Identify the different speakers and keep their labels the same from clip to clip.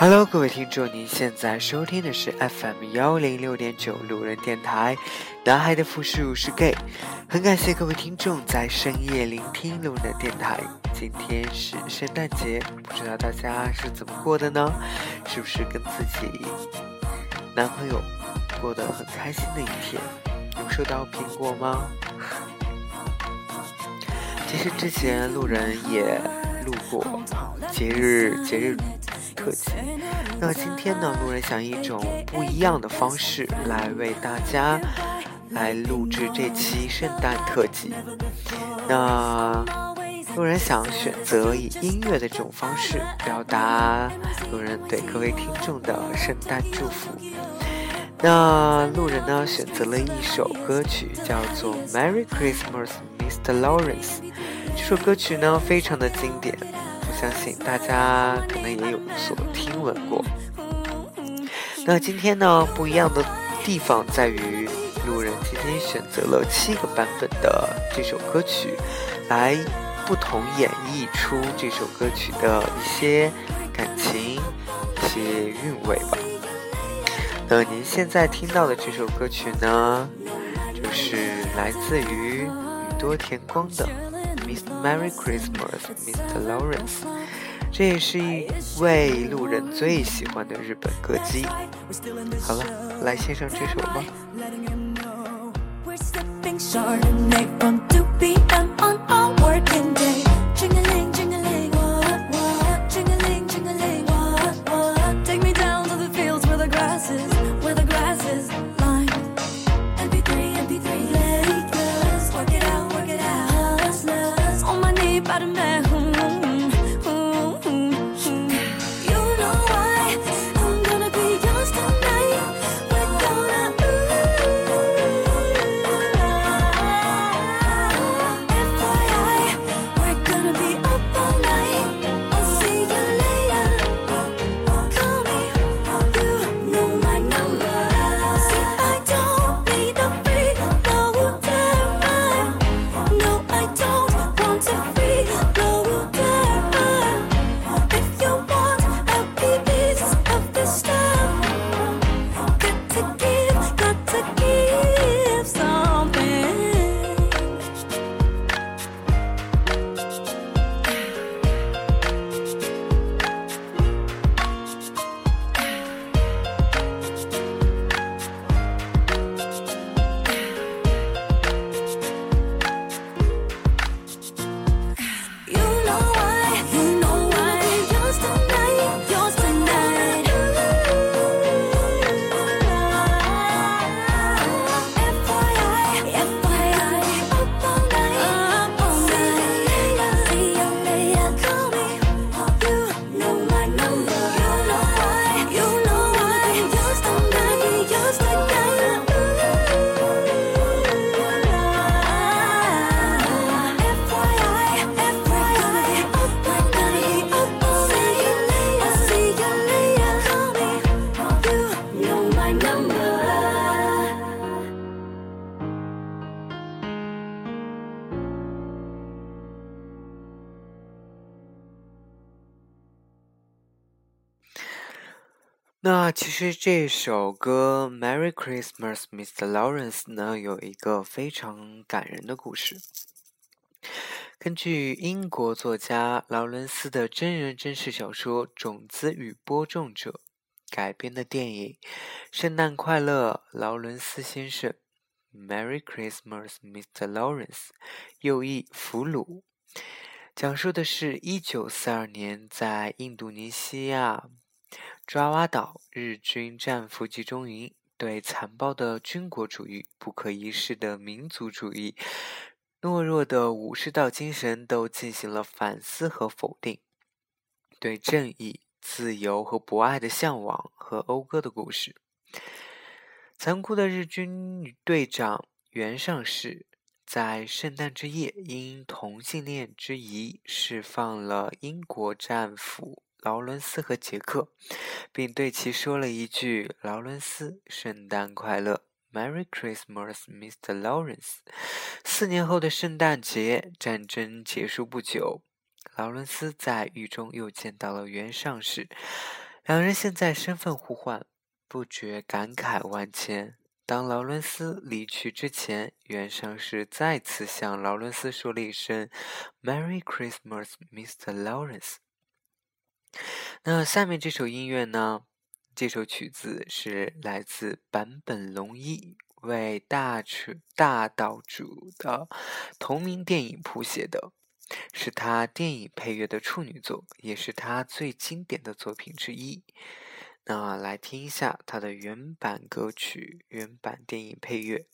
Speaker 1: Hello，各位听众，您现在收听的是 FM 幺零六点九路人电台。男孩的复数是 gay，很感谢各位听众在深夜聆听路人电台。今天是圣诞节，不知道大家是怎么过的呢？是不是跟自己男朋友过得很开心的一天？有收到苹果吗？其实之前路人也录过节日节日。特辑，那今天呢，路人想以一种不一样的方式来为大家来录制这期圣诞特辑。那路人想选择以音乐的这种方式表达路人对各位听众的圣诞祝福。那路人呢选择了一首歌曲，叫做《Merry Christmas, Mr. Lawrence》。这首歌曲呢非常的经典。相信大家可能也有所听闻过。那今天呢，不一样的地方在于，路人今天选择了七个版本的这首歌曲，来不同演绎出这首歌曲的一些感情、一些韵味吧。那您现在听到的这首歌曲呢，就是来自于宇多田光的。Merry Christmas, Mr. Lawrence。这也是一位路人最喜欢的日本歌姬。好了，来献上这首吧。 其实这首歌《Merry Christmas, Mr. Lawrence》呢，有一个非常感人的故事。根据英国作家劳伦斯的真人真事小说《种子与播种者》改编的电影《圣诞快乐，劳伦斯先生》（Merry Christmas, Mr. Lawrence），又译《俘虏》，讲述的是一九四二年在印度尼西亚。爪哇岛日军战俘集中营对残暴的军国主义、不可一世的民族主义、懦弱的武士道精神都进行了反思和否定，对正义、自由和博爱的向往和讴歌的故事。残酷的日军队长袁尚士在圣诞之夜因同性恋之疑释放了英国战俘。劳伦斯和杰克，并对其说了一句：“劳伦斯，圣诞快乐，Merry Christmas, Mr. Lawrence。”四年后的圣诞节，战争结束不久，劳伦斯在狱中又见到了袁尚士，两人现在身份互换，不觉感慨万千。当劳伦斯离去之前，原上士再次向劳伦斯说了一声 “Merry Christmas, Mr. Lawrence”。那下面这首音乐呢？这首曲子是来自坂本龙一为大曲大岛主的同名电影谱写的，是他电影配乐的处女作，也是他最经典的作品之一。那来听一下他的原版歌曲、原版电影配乐。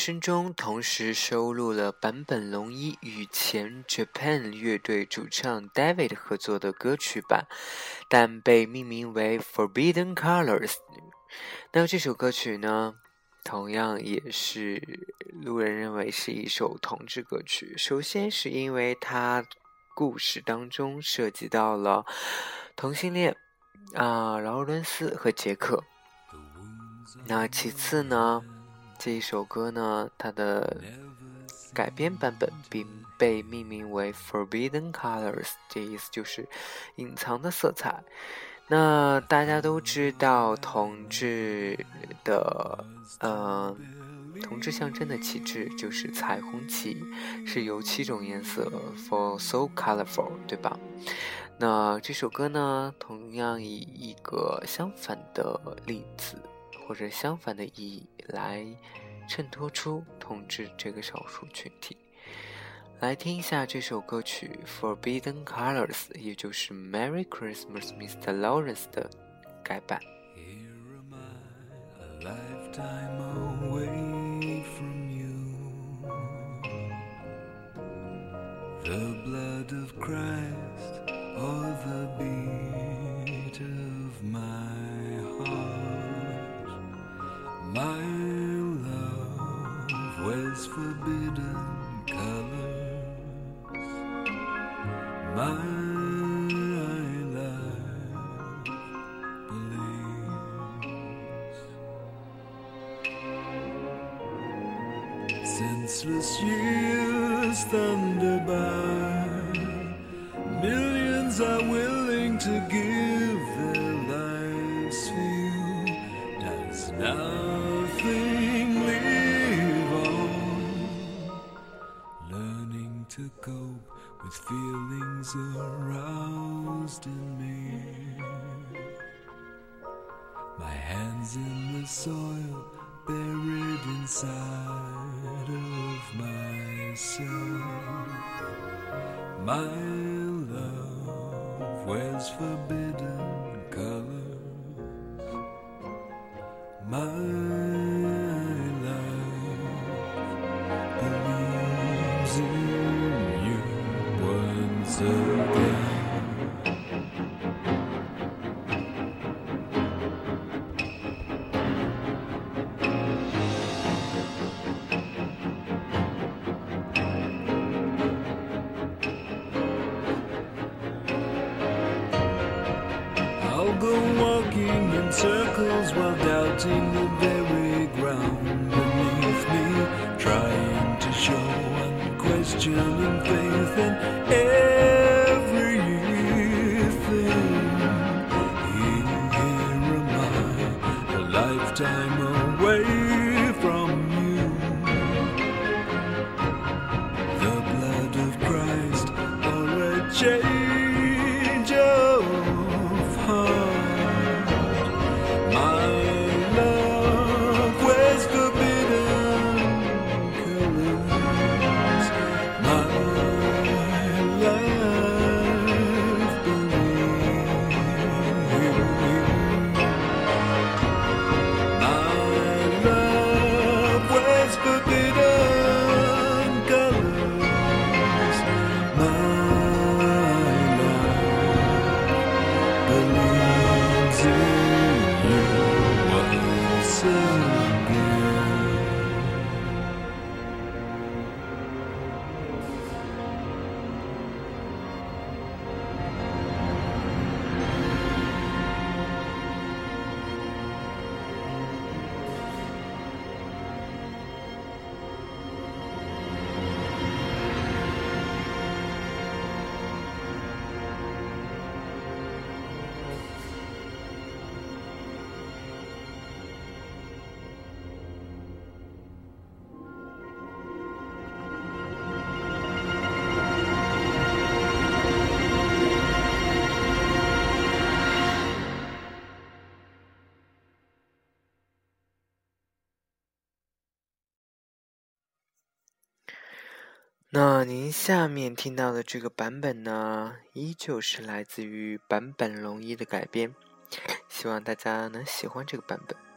Speaker 1: 声中同时收录了坂本龙一与前 Japan 乐队主唱 David 合作的歌曲版，但被命名为 Forbidden Colors。那这首歌曲呢，同样也是路人认为是一首同志歌曲。首先是因为它故事当中涉及到了同性恋啊，劳伦斯和杰克。那其次呢，这一首歌呢，它的改编版本并被命名为 Forbidden Colors，这意思就是隐藏的色彩。那大家都知道，同志的呃，同志象征的旗帜就是彩虹旗，是由七种颜色，for so colorful，对吧？那这首歌呢，同样以一个相反的例子。或者相反的意义来衬托出统治这个少数群体。来听一下这首歌曲《Forbidden Colors》，也就是《Merry Christmas, Mr. Lawrence》的改版。My hands in the soil,
Speaker 2: buried inside of myself. My love wears forbidden colors. My
Speaker 1: 那您下面听到的这个版本呢，依旧是来自于坂本龙一的改编，希望大家能喜欢这个版本。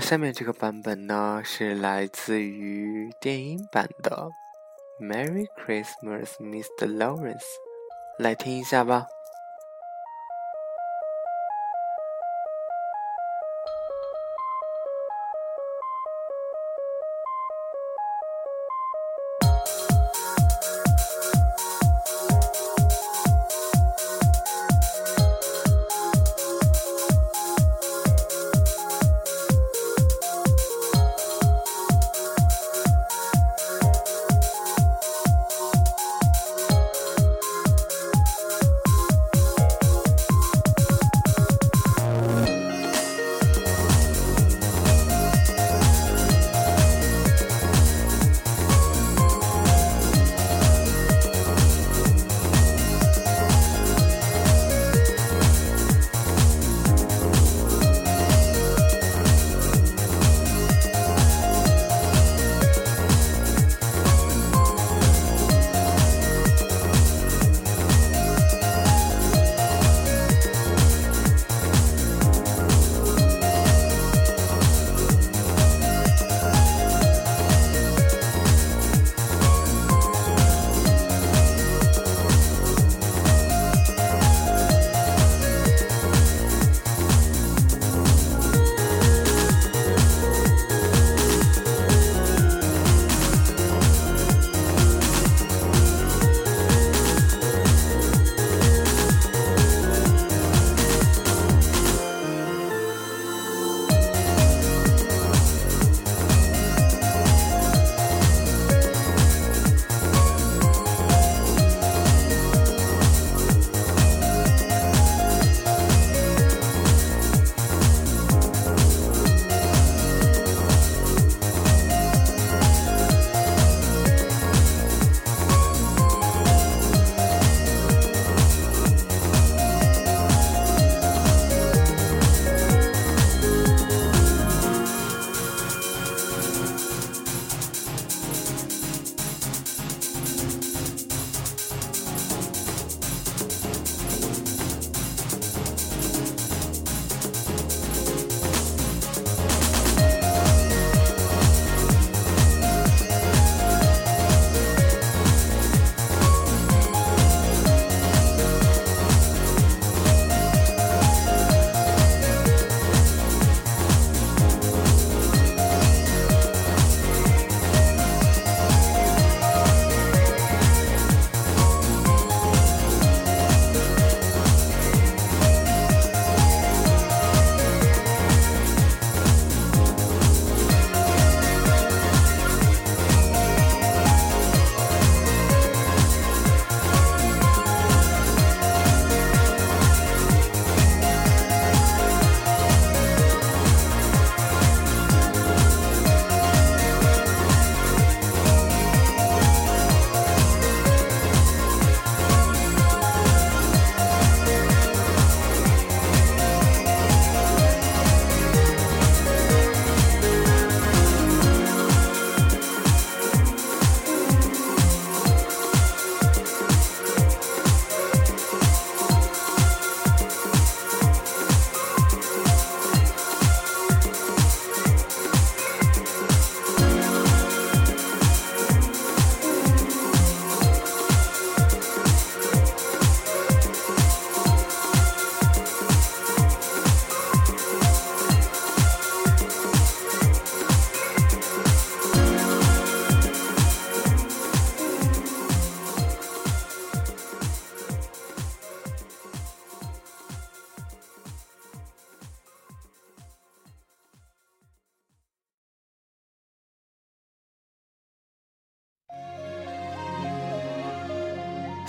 Speaker 1: 下面这个版本呢，是来自于电影版的《Merry Christmas, Mr. Lawrence》，来听一下吧。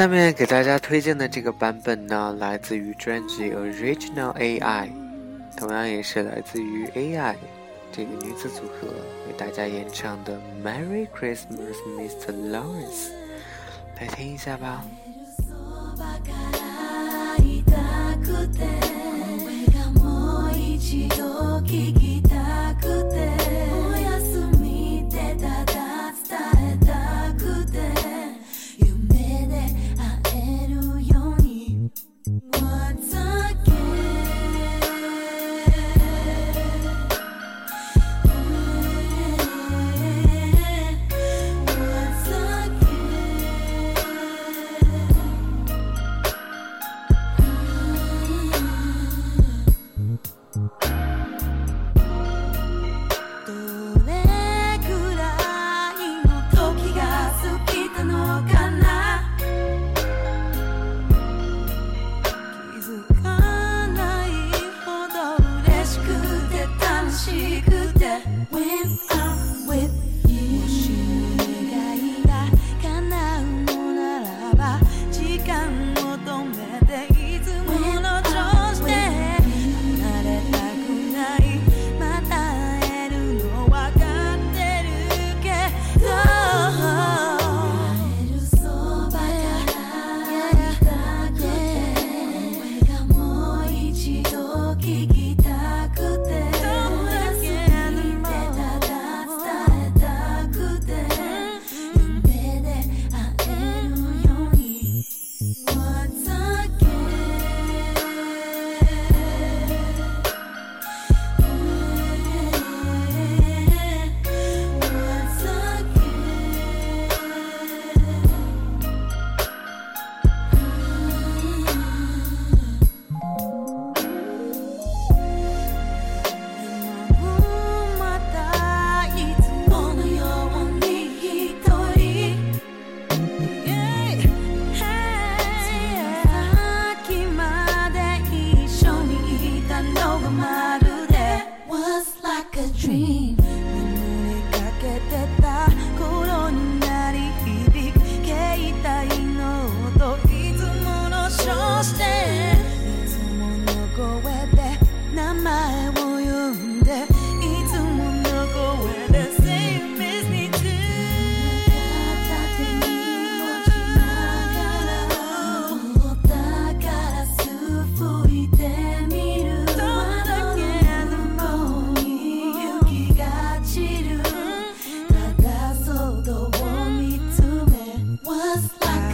Speaker 1: 下面给大家推荐的这个版本呢，来自于专辑《Original AI》，同样也是来自于 AI 这个女子组合为大家演唱的《Merry Christmas, Mr. Lawrence》，来听一下吧。
Speaker 3: like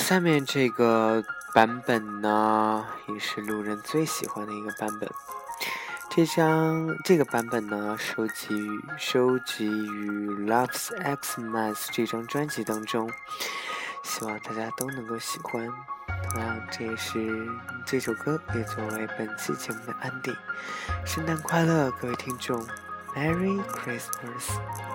Speaker 1: 下面这个版本呢，也是路人最喜欢的一个版本。这张这个版本呢，收集收集于《Loves x m a s 这张专辑当中，希望大家都能够喜欢。同样，这也是这首歌也作为本期节目的安定。圣诞快乐，各位听众！Merry Christmas。